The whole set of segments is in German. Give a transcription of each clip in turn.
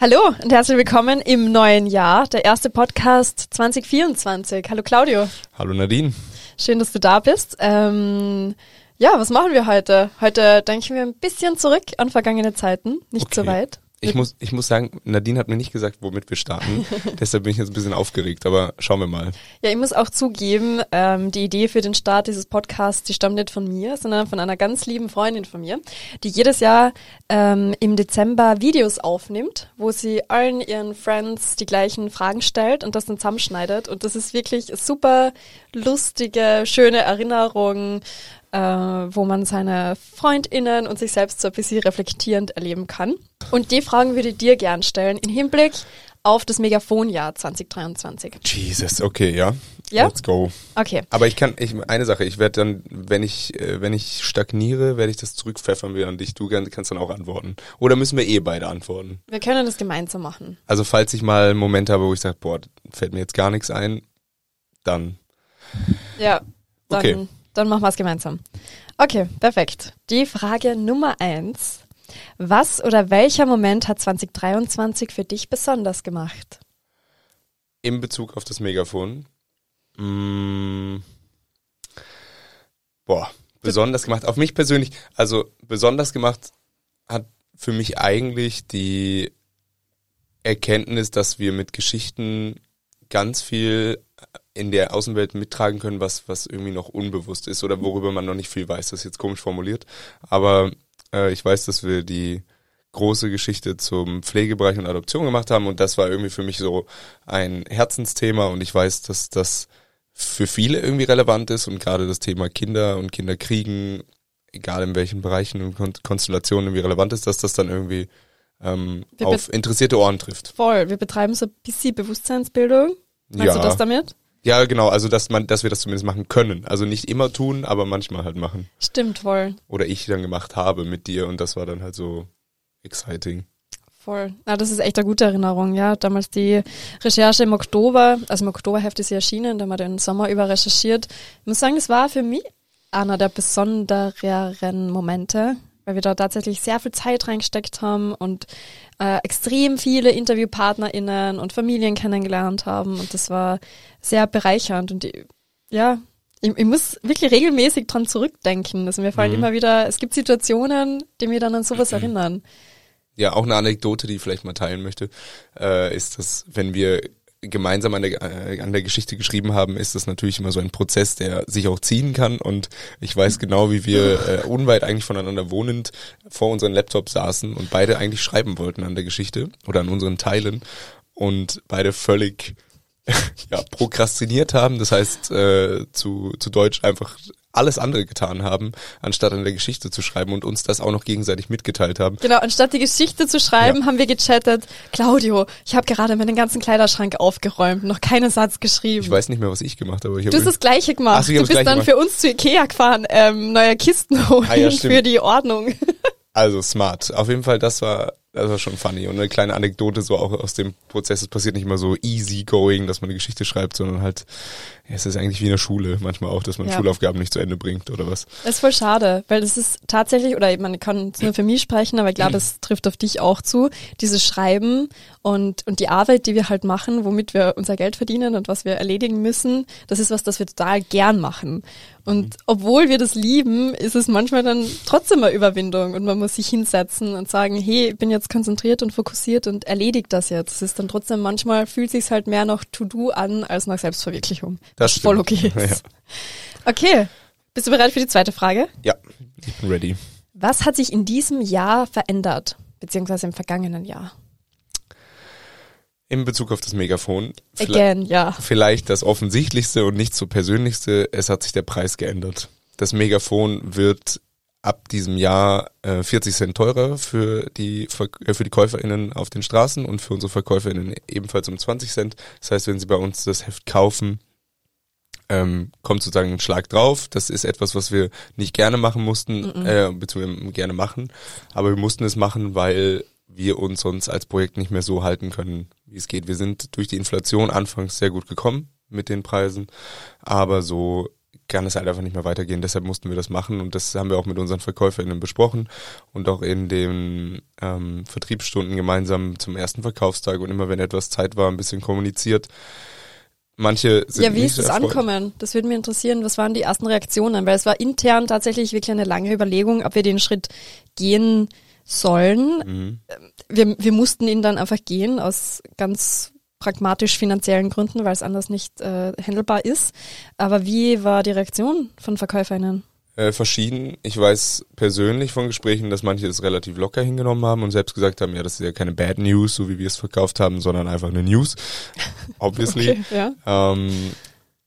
Hallo und herzlich willkommen im neuen Jahr, der erste Podcast 2024. Hallo Claudio. Hallo Nadine. Schön, dass du da bist. Ähm, ja, was machen wir heute? Heute denken wir ein bisschen zurück an vergangene Zeiten, nicht Okay. so weit. Ich muss, ich muss sagen, Nadine hat mir nicht gesagt, womit wir starten. Deshalb bin ich jetzt ein bisschen aufgeregt, aber schauen wir mal. Ja, ich muss auch zugeben, ähm, die Idee für den Start dieses Podcasts, die stammt nicht von mir, sondern von einer ganz lieben Freundin von mir, die jedes Jahr ähm, im Dezember Videos aufnimmt, wo sie allen ihren Friends die gleichen Fragen stellt und das dann zusammenschneidet. Und das ist wirklich super lustige, schöne Erinnerung, äh, wo man seine FreundInnen und sich selbst so ein bisschen reflektierend erleben kann. Und die Fragen würde ich dir gern stellen im Hinblick auf das Megafonjahr 2023. Jesus, okay, ja. Ja? Let's go. Okay. Aber ich kann, ich, eine Sache, ich werde dann, wenn ich, äh, wenn ich stagniere, werde ich das zurückpfeffern wieder an dich. Du kann- kannst dann auch antworten. Oder müssen wir eh beide antworten? Wir können das gemeinsam machen. Also falls ich mal einen Moment habe, wo ich sage, boah, fällt mir jetzt gar nichts ein, dann. Ja, dann, Okay. Dann machen wir es gemeinsam. Okay, perfekt. Die Frage Nummer eins. Was oder welcher Moment hat 2023 für dich besonders gemacht? In Bezug auf das Megafon. Mm, boah, besonders gemacht. Auf mich persönlich, also besonders gemacht hat für mich eigentlich die Erkenntnis, dass wir mit Geschichten ganz viel in der Außenwelt mittragen können, was, was irgendwie noch unbewusst ist oder worüber man noch nicht viel weiß. Das ist jetzt komisch formuliert. Aber äh, ich weiß, dass wir die große Geschichte zum Pflegebereich und Adoption gemacht haben und das war irgendwie für mich so ein Herzensthema und ich weiß, dass das für viele irgendwie relevant ist und gerade das Thema Kinder und Kinderkriegen, egal in welchen Bereichen und Kon Konstellationen irgendwie relevant ist, dass das dann irgendwie ähm, auf interessierte Ohren trifft. Voll, wir betreiben so ein bisschen Bewusstseinsbildung. Meinst Ja. du das damit? Ja, genau, also dass man, dass wir das zumindest machen können. Also nicht immer tun, aber manchmal halt machen. Stimmt, voll. Oder ich dann gemacht habe mit dir und das war dann halt so exciting. Voll. Na, das ist echt eine gute Erinnerung, ja. Damals die Recherche im Oktober, also im Oktoberheft ist sie erschienen, da haben wir den Sommer über recherchiert. Ich muss sagen, das war für mich einer der besondereren Momente, weil wir da tatsächlich sehr viel Zeit reingesteckt haben und äh, extrem viele InterviewpartnerInnen und Familien kennengelernt haben und das war sehr bereichernd und die, ja, ich, ich muss wirklich regelmäßig dran zurückdenken. Also mir fallen Mhm. immer wieder, es gibt Situationen, die mir dann an sowas erinnern. Ja, auch eine Anekdote, die ich vielleicht mal teilen möchte, äh, ist, dass wenn wir gemeinsam an der, äh, an der Geschichte geschrieben haben, ist das natürlich immer so ein Prozess, der sich auch ziehen kann. Und ich weiß genau, wie wir äh, unweit eigentlich voneinander wohnend vor unseren Laptops saßen und beide eigentlich schreiben wollten an der Geschichte oder an unseren Teilen und beide völlig ja, prokrastiniert haben. Das heißt, äh, zu, zu Deutsch einfach alles andere getan haben, anstatt an der Geschichte zu schreiben und uns das auch noch gegenseitig mitgeteilt haben. Genau, anstatt die Geschichte zu schreiben, haben wir gechattet, Claudio, ich habe gerade meinen ganzen Kleiderschrank aufgeräumt, noch keinen Satz geschrieben. Ich weiß nicht mehr, was ich gemacht habe. Ich du hast das gleiche gemacht. Ach so, du bist dann gemacht. für uns zu Ikea gefahren, ähm, neue Kisten holen Ah, ja, für die Ordnung. Also smart. Auf jeden Fall, das war, das war schon funny. Und eine kleine Anekdote so auch aus dem Prozess. Es passiert nicht immer so easy going, dass man eine Geschichte schreibt, sondern halt, ja, es ist eigentlich wie in der Schule manchmal auch, dass man Ja. Schulaufgaben nicht zu Ende bringt oder was. Das ist voll schade, weil das ist tatsächlich, oder man kann es nur für mich sprechen, aber ich glaube, es trifft auf dich auch zu, dieses Schreiben und, und die Arbeit, die wir halt machen, womit wir unser Geld verdienen und was wir erledigen müssen, das ist was, das wir total gern machen. Und obwohl wir das lieben, ist es manchmal dann trotzdem eine Überwindung und man muss sich hinsetzen und sagen, hey, ich bin jetzt konzentriert und fokussiert und erledigt das jetzt. Es ist dann trotzdem manchmal fühlt sich's halt mehr nach To-Do an als nach Selbstverwirklichung. Das was voll stimmt. okay ist. Okay. Bist du bereit für die zweite Frage? Ja, ich bin ready. Was hat sich in diesem Jahr verändert, beziehungsweise im vergangenen Jahr? In Bezug auf das Megafon, vielleicht, Again, ja. vielleicht das offensichtlichste und nicht so persönlichste, es hat sich der Preis geändert. Das Megafon wird ab diesem Jahr äh, 40 Cent teurer für die äh, für die KäuferInnen auf den Straßen und für unsere VerkäuferInnen ebenfalls um 20 Cent. Das heißt, wenn sie bei uns das Heft kaufen, ähm, kommt sozusagen ein Schlag drauf. Das ist etwas, was wir nicht gerne machen mussten, äh, beziehungsweise gerne machen, aber wir mussten es machen, weil wir uns sonst als Projekt nicht mehr so halten können, wie es geht. Wir sind durch die Inflation anfangs sehr gut gekommen mit den Preisen, aber so kann es halt einfach nicht mehr weitergehen. Deshalb mussten wir das machen und das haben wir auch mit unseren VerkäuferInnen besprochen und auch in den ähm, Vertriebsstunden gemeinsam zum ersten Verkaufstag und immer wenn etwas Zeit war, ein bisschen kommuniziert. Manche sind Ja, wie ist das erfreut. ankommen? Das würde mich interessieren. Was waren die ersten Reaktionen? Weil es war intern tatsächlich wirklich eine lange Überlegung, ob wir den Schritt gehen sollen. Mhm. Wir, wir mussten ihn dann einfach gehen aus ganz pragmatisch finanziellen Gründen, weil es anders nicht äh, handelbar ist. Aber wie war die Reaktion von VerkäuferInnen? Äh, verschieden. Ich weiß persönlich von Gesprächen, dass manche das relativ locker hingenommen haben und selbst gesagt haben, ja, das ist ja keine Bad News, so wie wir es verkauft haben, sondern einfach eine News. Obviously. Okay, ja. Ähm,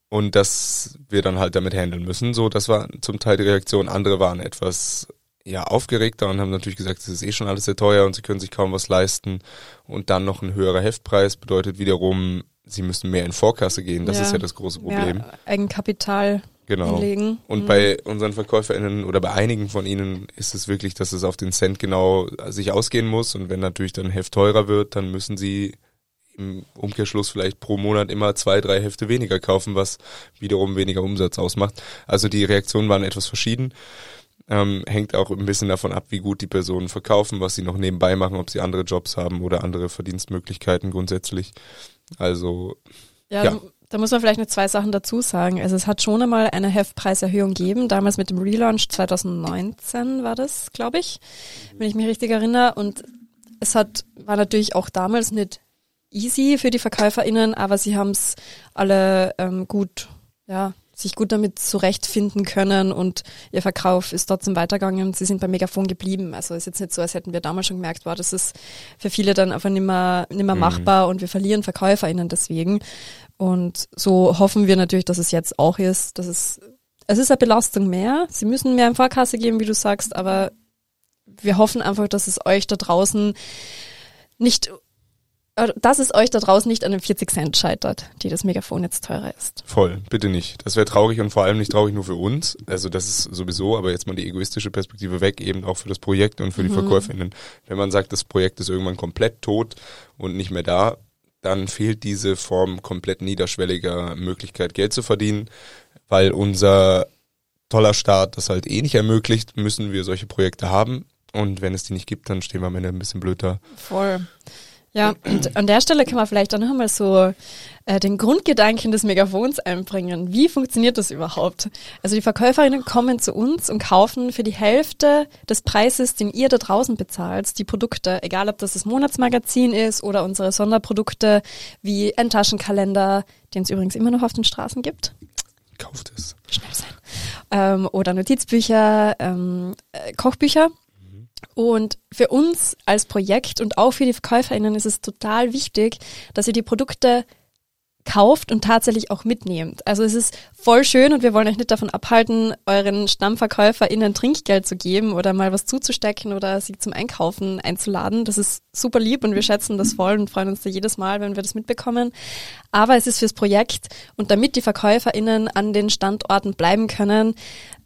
und dass wir dann halt damit handeln müssen. So, das war zum Teil die Reaktion. Andere waren etwas ja aufgeregter und haben natürlich gesagt, es ist eh schon alles sehr teuer und sie können sich kaum was leisten. Und dann noch ein höherer Heftpreis bedeutet wiederum, sie müssen mehr in Vorkasse gehen. Das Ja. ist ja das große Problem. Ja, Eigenkapital Genau. hinlegen. Und Mhm. bei unseren VerkäuferInnen oder bei einigen von ihnen ist es wirklich, dass es auf den Cent genau sich ausgehen muss. Und wenn natürlich dann ein Heft teurer wird, dann müssen sie im Umkehrschluss vielleicht pro Monat immer zwei, drei Hefte weniger kaufen, was wiederum weniger Umsatz ausmacht. Also die Reaktionen waren etwas verschieden. Ähm, hängt auch ein bisschen davon ab, wie gut die Personen verkaufen, was sie noch nebenbei machen, ob sie andere Jobs haben oder andere Verdienstmöglichkeiten grundsätzlich. Also Ja, Ja. Da, da muss man vielleicht noch zwei Sachen dazu sagen. Also es hat schon einmal eine Heftpreiserhöhung gegeben, damals mit dem Relaunch 2019 war das, glaube ich, wenn ich mich richtig erinnere. Und es hat war natürlich auch damals nicht easy für die VerkäuferInnen, aber sie haben es alle ähm, gut, ja, sich gut damit zurechtfinden können und ihr Verkauf ist trotzdem weitergegangen und sie sind beim Megafon geblieben. Also ist jetzt nicht so, als hätten wir damals schon gemerkt, wow, das ist für viele dann einfach nicht mehr, nicht mehr Mhm. machbar und wir verlieren VerkäuferInnen deswegen. Und so hoffen wir natürlich, dass es jetzt auch ist, dass es, es ist eine Belastung mehr. Sie müssen mehr in Vorkasse geben, wie du sagst, aber wir hoffen einfach, dass es euch da draußen nicht, dass es euch da draußen nicht an den 40 Cent scheitert, die das Megafon jetzt teurer ist. Voll, bitte nicht. Das wäre traurig und vor allem nicht traurig nur für uns. Also das ist sowieso, aber jetzt mal die egoistische Perspektive weg, eben auch für das Projekt und für die VerkäuferInnen. Wenn man sagt, das Projekt ist irgendwann komplett tot und nicht mehr da, dann fehlt diese Form komplett niederschwelliger Möglichkeit, Geld zu verdienen, weil unser toller Staat das halt eh nicht ermöglicht, müssen wir solche Projekte haben. Und wenn es die nicht gibt, dann stehen wir am Ende ein bisschen blöd da. Voll. Ja, und an der Stelle kann man vielleicht auch noch einmal so äh, den Grundgedanken des Megafons einbringen. Wie funktioniert das überhaupt? Also die Verkäuferinnen kommen zu uns und kaufen für die Hälfte des Preises, den ihr da draußen bezahlt, die Produkte, egal ob das das Monatsmagazin ist oder unsere Sonderprodukte wie ein Taschenkalender, den es übrigens immer noch auf den Straßen gibt. Kauft es. Schnell sein. Ähm, oder Notizbücher, ähm, äh, Kochbücher. Und für uns als Projekt und auch für die VerkäuferInnen ist es total wichtig, dass ihr die Produkte kauft und tatsächlich auch mitnehmt. Also es ist voll schön und wir wollen euch nicht davon abhalten, euren StammverkäuferInnen Trinkgeld zu geben oder mal was zuzustecken oder sie zum Einkaufen einzuladen. Das ist super lieb und wir schätzen das voll und freuen uns da jedes Mal, wenn wir das mitbekommen. Aber es ist fürs Projekt und damit die VerkäuferInnen an den Standorten bleiben können,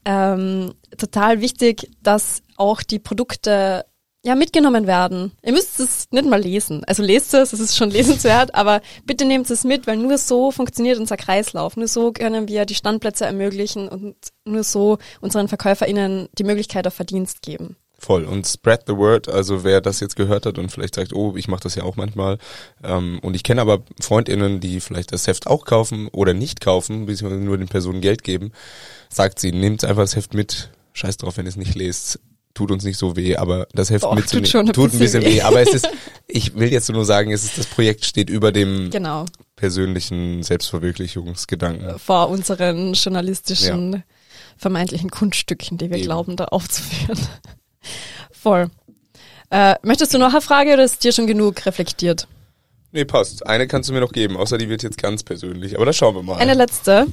ähm, total wichtig, dass auch die Produkte ja mitgenommen werden. Ihr müsst es nicht mal lesen. Also lest es, es ist schon lesenswert, aber bitte nehmt es mit, weil nur so funktioniert unser Kreislauf. Nur so können wir die Standplätze ermöglichen und nur so unseren VerkäuferInnen die Möglichkeit auf Verdienst geben. Voll. Und spread the word. Also wer das jetzt gehört hat und vielleicht sagt, oh, ich mache das ja auch manchmal. Ähm, und ich kenne aber FreundInnen, die vielleicht das Heft auch kaufen oder nicht kaufen, beziehungsweise nur den Personen Geld geben, sagt sie, nehmt einfach das Heft mit. Scheiß drauf, wenn ihr es nicht lest. Tut uns nicht so weh, aber das Heft Doch, mitzunehmen tut schon ein tut ein bisschen weh. weh. Aber es ist, ich will jetzt nur sagen, es ist das Projekt steht über dem Genau. persönlichen Selbstverwirklichungsgedanken. Vor unseren journalistischen vermeintlichen Kunststücken, die wir Eben. glauben, da aufzuführen. Voll. Äh, möchtest du noch eine Frage oder ist dir schon genug reflektiert? Nee, passt. Eine kannst du mir noch geben, außer die wird jetzt ganz persönlich. Aber das schauen wir mal. Eine letzte.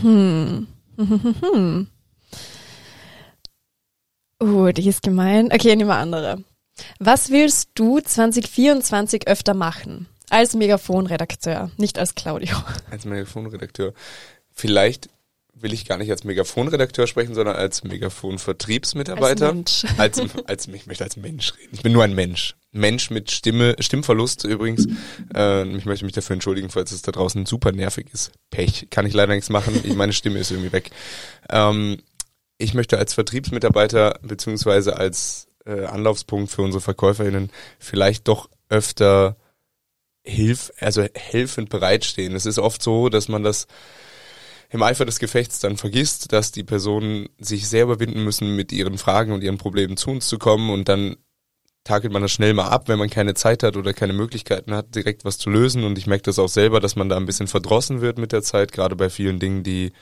Hm. Hm. Uh, die ist gemein. Okay, nehmen wir andere. Was willst du 2024 öfter machen? Als Megafonredakteur, nicht als Claudio. als Megafonredakteur. Vielleicht will ich gar nicht als Megafonredakteur sprechen, sondern als Megafon-Vertriebsmitarbeiter. Als Mensch. Als, als, ich möchte als Mensch reden. Ich bin nur ein Mensch. Mensch mit Stimme, Stimmverlust übrigens. Äh, ich möchte mich dafür entschuldigen, falls es da draußen super nervig ist. Pech, kann ich leider nichts machen. Ich, meine Stimme ist irgendwie weg. Ähm, ich möchte als Vertriebsmitarbeiter beziehungsweise als äh, Anlaufspunkt für unsere VerkäuferInnen vielleicht doch öfter hilf, also helfend bereitstehen. Es ist oft so, dass man das im Eifer des Gefechts dann vergisst, dass die Personen sich sehr überwinden müssen, mit ihren Fragen und ihren Problemen zu uns zu kommen und dann takelt man das schnell mal ab, wenn man keine Zeit hat oder keine Möglichkeiten hat, direkt was zu lösen. Und ich merke das auch selber, dass man da ein bisschen verdrossen wird mit der Zeit, gerade bei vielen Dingen, die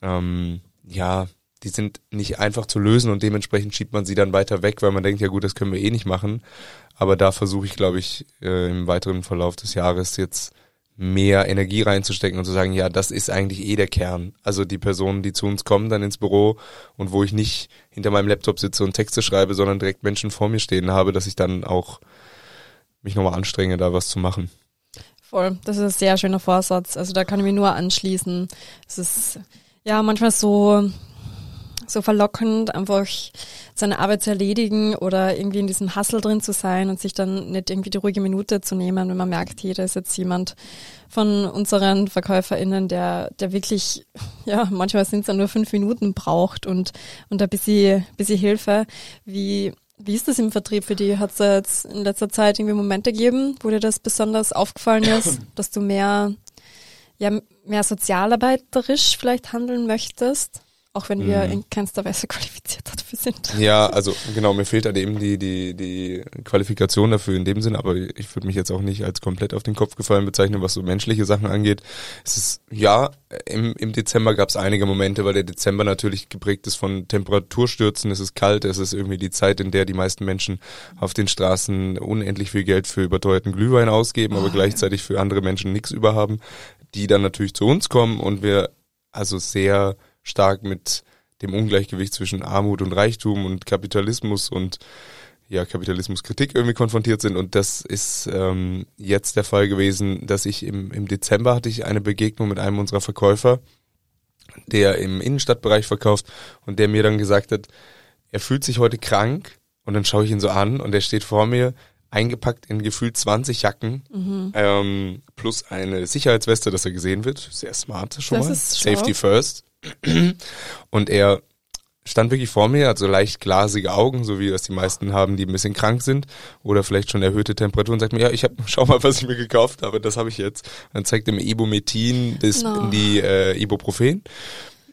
ähm, ja, die sind nicht einfach zu lösen und dementsprechend schiebt man sie dann weiter weg, weil man denkt, ja gut, das können wir eh nicht machen. Aber da versuche ich, glaube ich, äh, im weiteren Verlauf des Jahres jetzt mehr Energie reinzustecken und zu sagen, ja, das ist eigentlich eh der Kern. Also die Personen, die zu uns kommen dann ins Büro und wo ich nicht hinter meinem Laptop sitze und Texte schreibe, sondern direkt Menschen vor mir stehen habe, dass ich dann auch mich nochmal anstrenge, da was zu machen. Voll, das ist ein sehr schöner Vorsatz. Also da kann ich mich nur anschließen. Es ist ja manchmal so so verlockend, einfach seine Arbeit zu erledigen oder irgendwie in diesem Hustle drin zu sein und sich dann nicht irgendwie die ruhige Minute zu nehmen, wenn man merkt, hier, ist jetzt jemand von unseren VerkäuferInnen, der, der wirklich, ja, manchmal sind es dann nur fünf Minuten braucht und, und ein bisschen, bisschen Hilfe. Wie, wie ist das im Vertrieb für dich? Hat es jetzt in letzter Zeit irgendwie Momente gegeben, wo dir das besonders aufgefallen ist, dass du mehr, ja, mehr sozialarbeiterisch vielleicht handeln möchtest? Auch wenn wir mhm. in keinster Weise qualifiziert dafür sind. Ja, also genau, mir fehlt halt eben die, die, die Qualifikation dafür in dem Sinn, aber ich würde mich jetzt auch nicht als komplett auf den Kopf gefallen bezeichnen, was so menschliche Sachen angeht. Es ist, ja, im, im Dezember gab es einige Momente, weil der Dezember natürlich geprägt ist von Temperaturstürzen, es ist kalt, es ist irgendwie die Zeit, in der die meisten Menschen auf den Straßen unendlich viel Geld für überteuerten Glühwein ausgeben, oh, aber gleichzeitig für andere Menschen nichts überhaben, die dann natürlich zu uns kommen und wir also sehr stark mit dem Ungleichgewicht zwischen Armut und Reichtum und Kapitalismus und ja, Kapitalismuskritik irgendwie konfrontiert sind. Und das ist ähm, jetzt der Fall gewesen, dass ich im, im Dezember hatte ich eine Begegnung mit einem unserer Verkäufer, der im Innenstadtbereich verkauft und der mir dann gesagt hat, er fühlt sich heute krank und dann schaue ich ihn so an und er steht vor mir eingepackt in gefühlt 20 Jacken mhm. ähm, plus eine Sicherheitsweste, dass er gesehen wird. Sehr smart schon das mal. Safety first. Und er stand wirklich vor mir, also leicht glasige Augen, so wie das die meisten haben, die ein bisschen krank sind oder vielleicht schon erhöhte Temperaturen, und sagt mir, ja, ich habe, schau mal, was ich mir gekauft habe, das habe ich jetzt. Dann zeigt er mir Ibumetin, das, no. die äh, Ibuprofen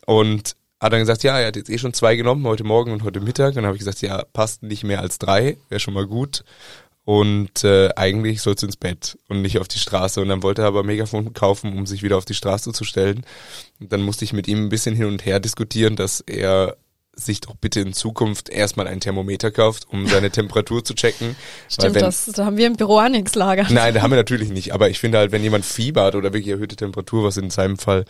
und hat dann gesagt, ja, er hat jetzt eh schon zwei genommen, heute Morgen und heute Mittag. Und dann habe ich gesagt, ja, passt nicht mehr als drei, wäre schon mal gut. Und äh, eigentlich soll's ins Bett und nicht auf die Straße. Und dann wollte er aber Megafon kaufen, um sich wieder auf die Straße zu stellen. Und dann musste ich mit ihm ein bisschen hin und her diskutieren, dass er sich doch bitte in Zukunft erstmal ein Thermometer kauft, um seine Temperatur zu checken. Stimmt, wenn, das, da haben wir im Büro auch nichts lagern. Nein, da haben wir natürlich nicht. Aber ich finde halt, wenn jemand Fieber hat oder wirklich erhöhte Temperatur, was in seinem Fall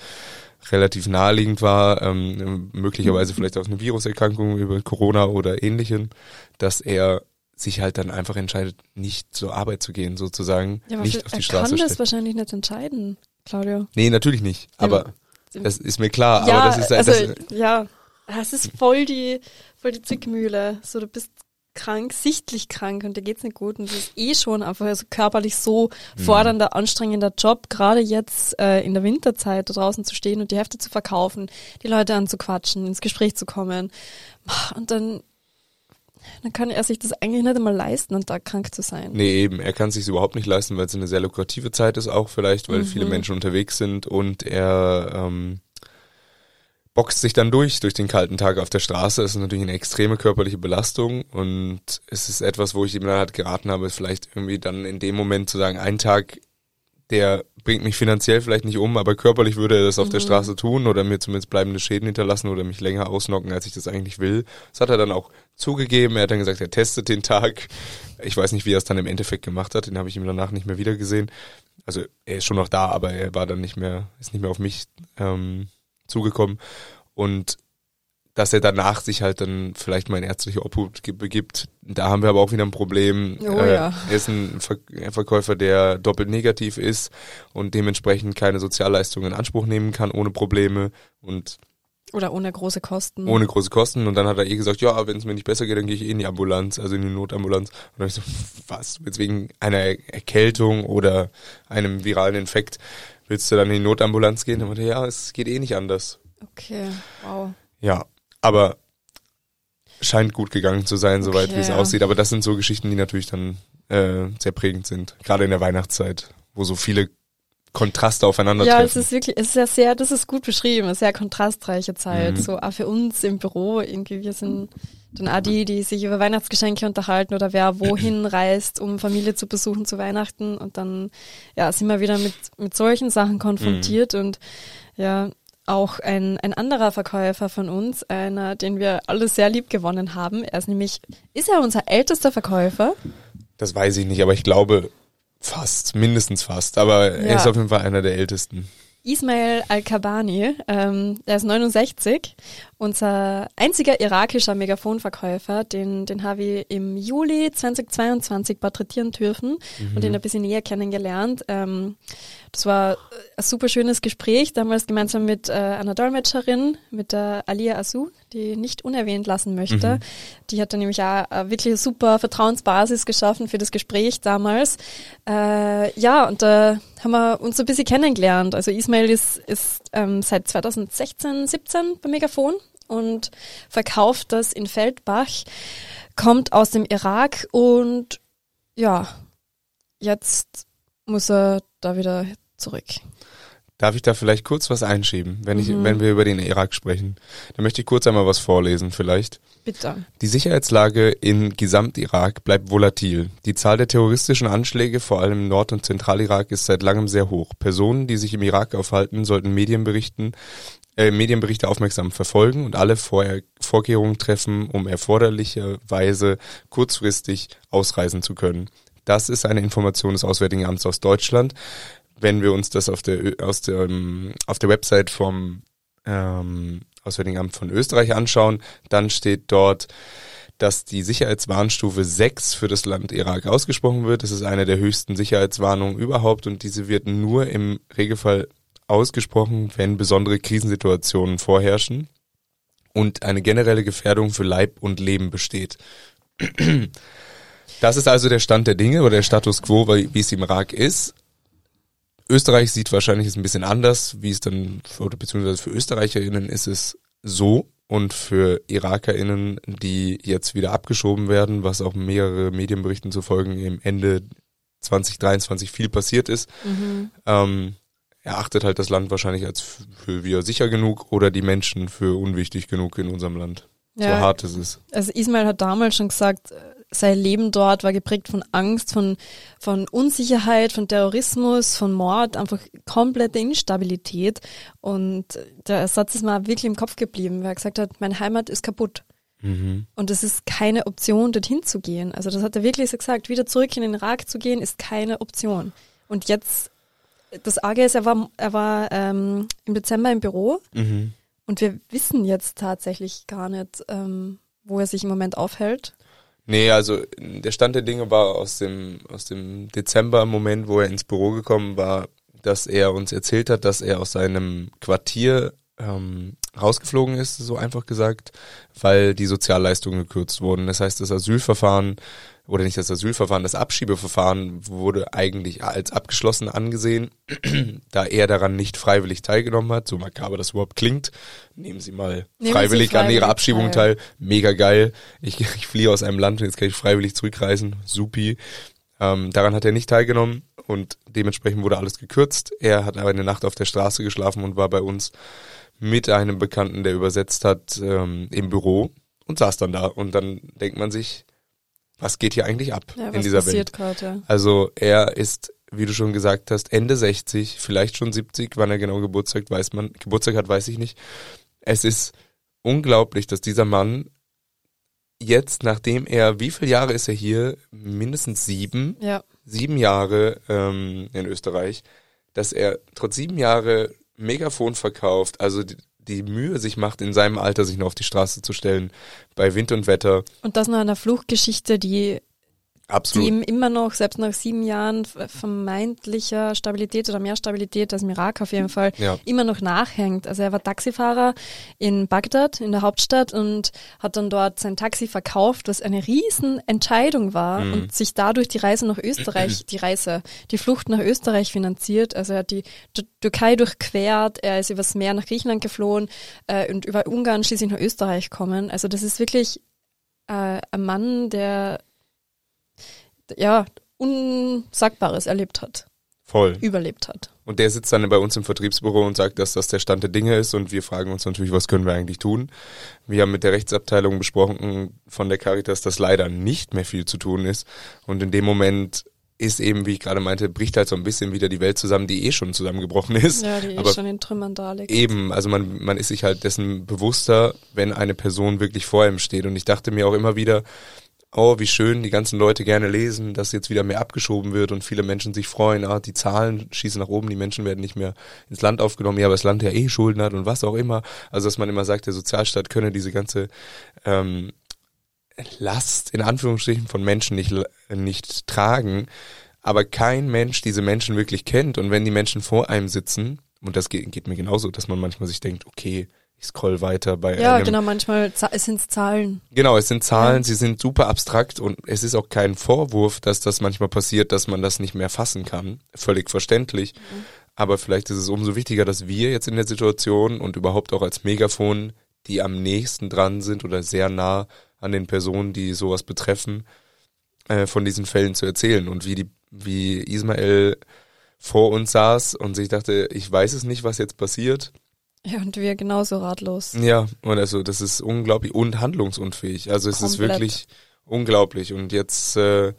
relativ naheliegend war, ähm, möglicherweise vielleicht auch eine Viruserkrankung über Corona oder ähnlichem, dass er sich halt dann einfach entscheidet, nicht zur Arbeit zu gehen, sozusagen, ja, nicht auf die Straße Er kann das wahrscheinlich nicht entscheiden, Claudio. Nee, natürlich nicht, aber ja, das ist mir klar, ja, aber das ist also, das, ja, es ist voll die voll die Zickmühle, so du bist krank, sichtlich krank und dir geht's nicht gut und das ist eh schon einfach also körperlich so mhm. fordernder, anstrengender Job, gerade jetzt äh, in der Winterzeit da draußen zu stehen und die Hefte zu verkaufen, die Leute anzuquatschen, ins Gespräch zu kommen und dann dann kann er sich das eigentlich nicht einmal leisten, und da krank zu sein. Nee, eben. Er kann sich überhaupt nicht leisten, weil es eine sehr lukrative Zeit ist auch vielleicht, weil mhm. viele Menschen unterwegs sind und er ähm, boxt sich dann durch, durch den kalten Tag auf der Straße. Es ist natürlich eine extreme körperliche Belastung und es ist etwas, wo ich ihm dann halt geraten habe, vielleicht irgendwie dann in dem Moment zu sagen, einen Tag der bringt mich finanziell vielleicht nicht um, aber körperlich würde er das auf mhm. der Straße tun oder mir zumindest bleibende Schäden hinterlassen oder mich länger ausnocken, als ich das eigentlich will. Das hat er dann auch zugegeben. Er hat dann gesagt, er testet den Tag. Ich weiß nicht, wie er es dann im Endeffekt gemacht hat. Den habe ich ihm danach nicht mehr wiedergesehen. Also er ist schon noch da, aber er war dann nicht mehr, ist nicht mehr auf mich ähm, zugekommen. Und dass er danach sich halt dann vielleicht mal in ärztliche Obhut begibt. Da haben wir aber auch wieder ein Problem. Oh, äh, ja. Er ist ein Verkäufer, der doppelt negativ ist und dementsprechend keine Sozialleistungen in Anspruch nehmen kann ohne Probleme. Und Oder ohne große Kosten. Ohne große Kosten. Und dann hat er eh gesagt, ja, wenn es mir nicht besser geht, dann gehe ich eh in die Ambulanz, also in die Notambulanz. Und dann ich so, was? Jetzt wegen einer Erkältung oder einem viralen Infekt willst du dann in die Notambulanz gehen? Dann meinte er, ja, es geht eh nicht anders. Okay, wow. Ja, aber scheint gut gegangen zu sein, soweit Okay, wie es ja. aussieht. Aber das sind so Geschichten, die natürlich dann äh, sehr prägend sind. Gerade in der Weihnachtszeit, wo so viele Kontraste Ja, aufeinandertreffen. es ist wirklich, es ist ja sehr, das ist gut beschrieben, eine sehr kontrastreiche Zeit. Mhm. So auch für uns im Büro irgendwie, wir sind dann auch die, die sich über Weihnachtsgeschenke unterhalten oder wer wohin reist, um Familie zu besuchen zu Weihnachten und dann ja sind wir wieder mit mit solchen Sachen konfrontiert Mhm. und ja auch ein, ein anderer Verkäufer von uns, einer, den wir alle sehr lieb gewonnen haben. Er ist nämlich, ist er unser ältester Verkäufer? Das weiß ich nicht, aber ich glaube fast, mindestens fast. Aber er Ja. ist auf jeden Fall einer der ältesten. Ismail Al-Kabani, ähm, der ist 69, unser einziger irakischer Megafonverkäufer, den, den habe ich im Juli 2022 porträtieren dürfen und ihn ein bisschen näher kennengelernt. Ähm, das war äh, ein super schönes Gespräch, damals gemeinsam mit äh, einer Dolmetscherin, mit der Alia Asu, die ich nicht unerwähnt lassen möchte. Die hat dann nämlich auch eine wirklich eine super Vertrauensbasis geschaffen für das Gespräch damals. Äh, ja, und da haben wir uns so ein bisschen kennengelernt. Also Ismail ist, ist ähm, seit 2016, 17 bei Megafon und verkauft das in Feldbach, kommt aus dem Irak und ja, jetzt muss er da wieder zurück. Darf ich da vielleicht kurz was einschieben, wenn ich, Mhm. wenn wir über den Irak sprechen? Da möchte ich kurz einmal was vorlesen, vielleicht. Bitte. Die Sicherheitslage in Gesamt-Irak bleibt volatil. Die Zahl der terroristischen Anschläge, vor allem im Nord- und Zentralirak, ist seit langem sehr hoch. Personen, die sich im Irak aufhalten, sollten Medienberichten, äh, Medienberichte aufmerksam verfolgen und alle Vorher Vorkehrungen treffen, um erforderlicherweise kurzfristig ausreisen zu können. Das ist eine Information des Auswärtigen Amts aus Deutschland. Wenn wir uns das auf der, aus dem, auf der Website vom ähm, Auswärtigen Amt von Österreich anschauen, dann steht dort, dass die Sicherheitswarnstufe 6 für das Land Irak ausgesprochen wird. Das ist eine der höchsten Sicherheitswarnungen überhaupt und diese wird nur im Regelfall ausgesprochen, wenn besondere Krisensituationen vorherrschen und eine generelle Gefährdung für Leib und Leben besteht. Das ist also der Stand der Dinge oder der Status quo, wie es im Irak ist. Österreich sieht wahrscheinlich es ein bisschen anders, wie es dann, für, oder beziehungsweise für ÖsterreicherInnen ist es so und für IrakerInnen, die jetzt wieder abgeschoben werden, was auch mehrere Medienberichten zu folgen im Ende 2023 viel passiert ist, Mhm. ähm, erachtet halt das Land wahrscheinlich als für wir sicher genug oder die Menschen für unwichtig genug in unserem Land. So Ja. hart es ist. Also Ismail hat damals schon gesagt, sein Leben dort war geprägt von Angst, von, von Unsicherheit, von Terrorismus, von Mord, einfach komplette Instabilität. Und der Satz ist mir wirklich im Kopf geblieben, weil er gesagt hat, meine Heimat ist kaputt. Mhm. Und es ist keine Option, dorthin zu gehen. Also das hat er wirklich so gesagt, wieder zurück in den Irak zu gehen, ist keine Option. Und jetzt, das Arge ist, er war, er war ähm, im Dezember im Büro Mhm. und wir wissen jetzt tatsächlich gar nicht, ähm, wo er sich im Moment aufhält. Nee, also der Stand der Dinge war aus dem, aus dem Dezember-Moment, wo er ins Büro gekommen war, dass er uns erzählt hat, dass er aus seinem Quartier ähm, rausgeflogen ist, so einfach gesagt, weil die Sozialleistungen gekürzt wurden. Das heißt, das Asylverfahren oder nicht das Asylverfahren, das Abschiebeverfahren wurde eigentlich als abgeschlossen angesehen, da er daran nicht freiwillig teilgenommen hat, so makaber das überhaupt klingt. Nehmen Sie mal Nehmen Sie freiwillig, an freiwillig Ihrer Abschiebung teil. teil. Mega geil. Ich, ich fliehe aus einem Land und jetzt kann ich freiwillig zurückreisen. Supi. Ähm, daran hat er nicht teilgenommen und dementsprechend wurde alles gekürzt. Er hat aber eine Nacht auf der Straße geschlafen und war bei uns mit einem Bekannten, der übersetzt hat, ähm, im Büro und saß dann da. Und dann denkt man sich, was geht hier eigentlich ab Ja, in dieser passiert Welt? gerade? Ja. Also er ist, wie du schon gesagt hast, Ende 60, vielleicht schon 70, wann er genau Geburtstag weiß man, Geburtstag hat, weiß ich nicht. Es ist unglaublich, dass dieser Mann jetzt, nachdem er, wie viele Jahre ist er hier? Mindestens sieben, ja. sieben Jahre ähm, in Österreich, dass er trotz sieben Jahre Megafon verkauft, also die, die Mühe sich macht, in seinem Alter sich noch auf die Straße zu stellen, bei Wind und Wetter. Und das nach einer Fluchtgeschichte, die Absolut. die ihm immer noch, selbst nach sieben Jahren vermeintlicher Stabilität oder mehr Stabilität als im Irak auf jeden Fall, Ja. immer noch nachhängt. Also er war Taxifahrer in Bagdad, in der Hauptstadt und hat dann dort sein Taxi verkauft, was eine riesen Entscheidung war Mhm. und sich dadurch die Reise nach Österreich, die Reise, die Flucht nach Österreich finanziert. Also er hat die Türkei durchquert, er ist übers Meer nach Griechenland geflohen äh, und über Ungarn schließlich nach Österreich kommen. Also das ist wirklich äh, ein Mann, der ja Unsagbares erlebt hat, Voll. überlebt hat. Und der sitzt dann bei uns im Vertriebsbüro und sagt, dass das der Stand der Dinge ist und wir fragen uns natürlich, was können wir eigentlich tun? Wir haben mit der Rechtsabteilung besprochen von der Caritas, dass leider nicht mehr viel zu tun ist und in dem Moment ist eben, wie ich gerade meinte, bricht halt so ein bisschen wieder die Welt zusammen, die eh schon zusammengebrochen ist. Ja, die Aber eh schon in Trümmern da liegt. Eben, also man, man ist sich halt dessen bewusster, wenn eine Person wirklich vor ihm steht. Und ich dachte mir auch immer wieder, oh, wie schön die ganzen Leute gerne lesen, dass jetzt wieder mehr abgeschoben wird und viele Menschen sich freuen, ah, die Zahlen schießen nach oben, die Menschen werden nicht mehr ins Land aufgenommen, ja, aber das Land ja eh Schulden hat und was auch immer. Also dass man immer sagt, der Sozialstaat könne diese ganze ähm, Last in Anführungsstrichen von Menschen nicht, nicht tragen, aber kein Mensch diese Menschen wirklich kennt. Und wenn die Menschen vor einem sitzen, und das geht, geht mir genauso, dass man manchmal sich denkt, okay, ich scroll weiter bei Ja, einem genau, manchmal sind es Zahlen. Genau, es sind Zahlen, Ja. sie sind super abstrakt und es ist auch kein Vorwurf, dass das manchmal passiert, dass man das nicht mehr fassen kann. Völlig verständlich. Aber vielleicht ist es umso wichtiger, dass wir jetzt in der Situation und überhaupt auch als Megafon, die am nächsten dran sind oder sehr nah an den Personen, die sowas betreffen, äh, von diesen Fällen zu erzählen und wie die, wie Ismael vor uns saß und sich dachte, ich weiß es nicht, was jetzt passiert. Ja, und wir genauso ratlos. Ja, und also das ist unglaublich und handlungsunfähig. Also es ist Komplett. wirklich unglaublich. Und jetzt äh,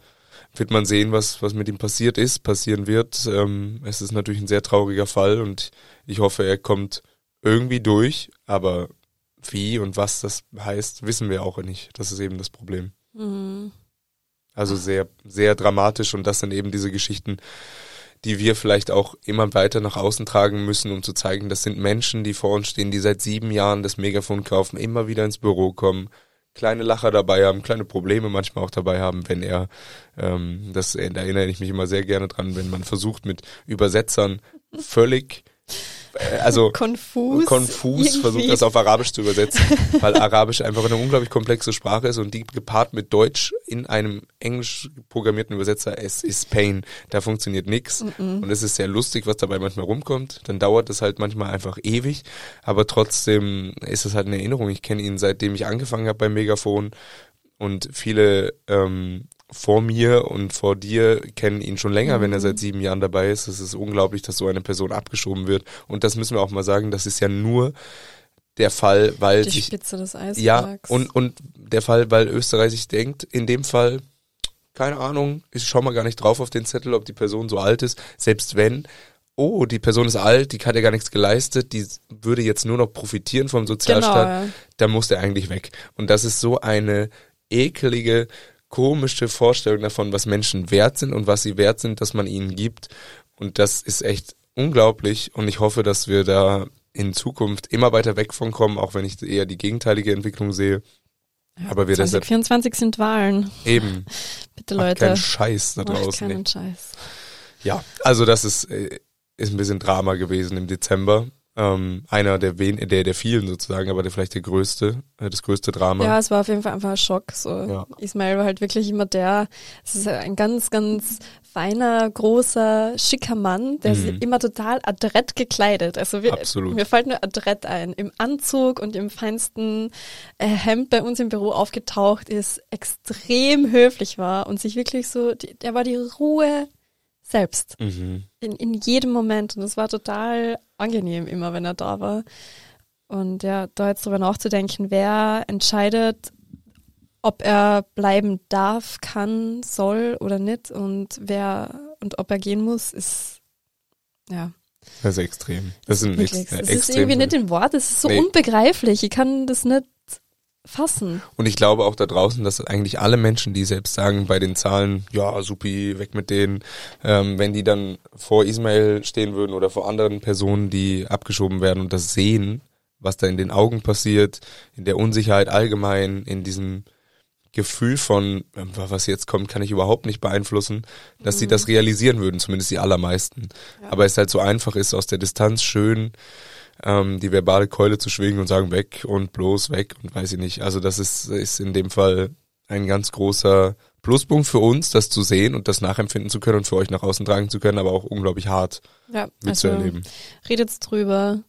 wird man sehen, was, was mit ihm passiert ist, passieren wird. Ähm, es ist natürlich ein sehr trauriger Fall und ich hoffe, er kommt irgendwie durch, aber wie und was das heißt, wissen wir auch nicht. Das ist eben das Problem. Mhm. Also sehr, sehr dramatisch und das sind eben diese Geschichten, die wir vielleicht auch immer weiter nach außen tragen müssen, um zu zeigen, das sind Menschen, die vor uns stehen, die seit sieben Jahren das Megafon kaufen, immer wieder ins Büro kommen, kleine Lacher dabei haben, kleine Probleme manchmal auch dabei haben, wenn er, ähm, das da erinnere ich mich immer sehr gerne dran, wenn man versucht mit Übersetzern völlig, also Konfus. konfus versucht das auf Arabisch zu übersetzen, weil Arabisch einfach eine unglaublich komplexe Sprache ist und die gepaart mit Deutsch in einem englisch programmierten Übersetzer, es ist Pain, da funktioniert nix. Und es ist sehr lustig, was dabei manchmal rumkommt, dann dauert es halt manchmal einfach ewig, aber trotzdem ist es halt eine Erinnerung, ich kenne ihn seitdem ich angefangen habe beim Megafon. Und viele ähm, vor mir und vor dir kennen ihn schon länger, wenn er seit sieben Jahren dabei ist. Es ist unglaublich, dass so eine Person abgeschoben wird. Und das müssen wir auch mal sagen, das ist ja nur der Fall, weil Die sich Spitze des Eisbergs. ja und und der Fall, weil Österreich sich denkt, in dem Fall keine Ahnung, ich schau mal gar nicht drauf auf den Zettel, ob die Person so alt ist, selbst wenn Oh, die Person ist alt, die hat ja gar nichts geleistet, die würde jetzt nur noch profitieren vom Sozialstaat Genau, ja. da muss der eigentlich weg. Und das ist so eine ekelige, komische Vorstellung davon, was Menschen wert sind und was sie wert sind, dass man ihnen gibt. Und das ist echt unglaublich. Und ich hoffe, dass wir da in Zukunft immer weiter weg von kommen, auch wenn ich eher die gegenteilige Entwicklung sehe. Aber wir deshalb 2024 sind Wahlen. eben Bitte macht Leute, keinen Scheiß da draußen. keinen Nee. Scheiß. Ja, also das ist, äh, ist ein bisschen Drama gewesen im Dezember. Ähm, einer der, wen der der vielen sozusagen, aber der vielleicht der größte, äh, das größte Drama. Ja, es war auf jeden Fall einfach ein Schock. So. Ja. Ismail war halt wirklich immer der, es ist ein ganz, ganz feiner, großer, schicker Mann, der sich immer total adrett gekleidet. Also wir, Mhm. Absolut. mir fällt nur adrett ein. Im Anzug und im feinsten äh, Hemd bei uns im Büro aufgetaucht ist, extrem höflich war und sich wirklich so, der war die Ruhe selbst Mhm. in, in jedem Moment und es war total angenehm immer, wenn er da war. Und ja, da jetzt drüber nachzudenken, wer entscheidet, ob er bleiben darf, kann, soll oder nicht und wer und ob er gehen muss, ist ja Das ist extrem. Das ist ein ex wirklich. äh, Es ist irgendwie nicht in Wort, es ist so Nee. unbegreiflich. Ich kann das nicht fassen. Und ich glaube auch da draußen, dass eigentlich alle Menschen, die selbst sagen bei den Zahlen, ja, supi, weg mit denen, ähm, wenn die dann vor Ismail stehen würden oder vor anderen Personen, die abgeschoben werden und das sehen, was da in den Augen passiert, in der Unsicherheit allgemein, in diesem Gefühl von, äh, was jetzt kommt, kann ich überhaupt nicht beeinflussen, dass mhm. sie das realisieren würden, zumindest die allermeisten. Ja. Aber es halt so einfach ist, aus der Distanz schön ähm, die verbale Keule zu schwingen und sagen, weg und bloß weg und weiß ich nicht. Also das ist, ist in dem Fall ein ganz großer Pluspunkt für uns, das zu sehen und das nachempfinden zu können und für euch nach außen tragen zu können, aber auch unglaublich hart ja, mitzuerleben. Also, redet drüber,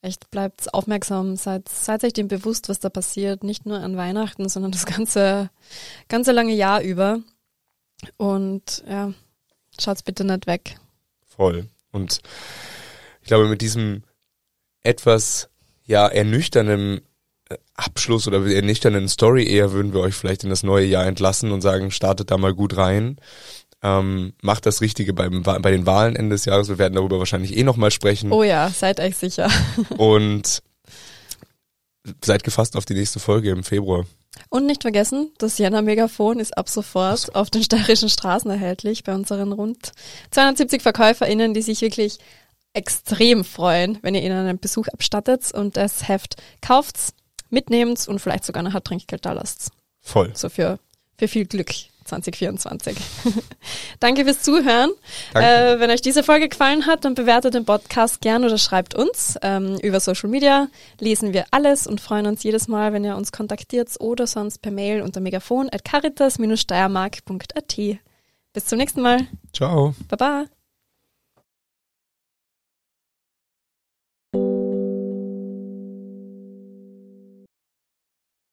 echt bleibt aufmerksam, seid, seid euch dem bewusst, was da passiert, nicht nur an Weihnachten, sondern das ganze, ganze lange Jahr über. Und ja, schaut's bitte nicht weg. Voll. Und ich glaube, mit diesem etwas, ja, ernüchternden äh, Abschluss oder ernüchternden Story eher würden wir euch vielleicht in das neue Jahr entlassen und sagen, startet da mal gut rein. Ähm, macht das Richtige beim, bei den Wahlen Ende des Jahres. Wir werden darüber wahrscheinlich eh nochmal sprechen. Oh ja, seid euch sicher. und seid gefasst auf die nächste Folge im Februar. Und nicht vergessen, das Jena Megafon ist ab sofort so. auf den steirischen Straßen erhältlich bei unseren rund 270 VerkäuferInnen, die sich wirklich extrem freuen, wenn ihr ihnen einen Besuch abstattet und das Heft kauft, mitnehmt und vielleicht sogar nachher Trinkgeld da lasst. Voll. So für, für viel Glück. 2024. Danke fürs Zuhören. Danke. Äh, wenn euch diese Folge gefallen hat, dann bewertet den Podcast gern oder schreibt uns ähm, über Social Media. Lesen wir alles und freuen uns jedes Mal, wenn ihr uns kontaktiert oder sonst per Mail unter megafon at caritas-steiermark.at. Bis zum nächsten Mal. Ciao. Baba.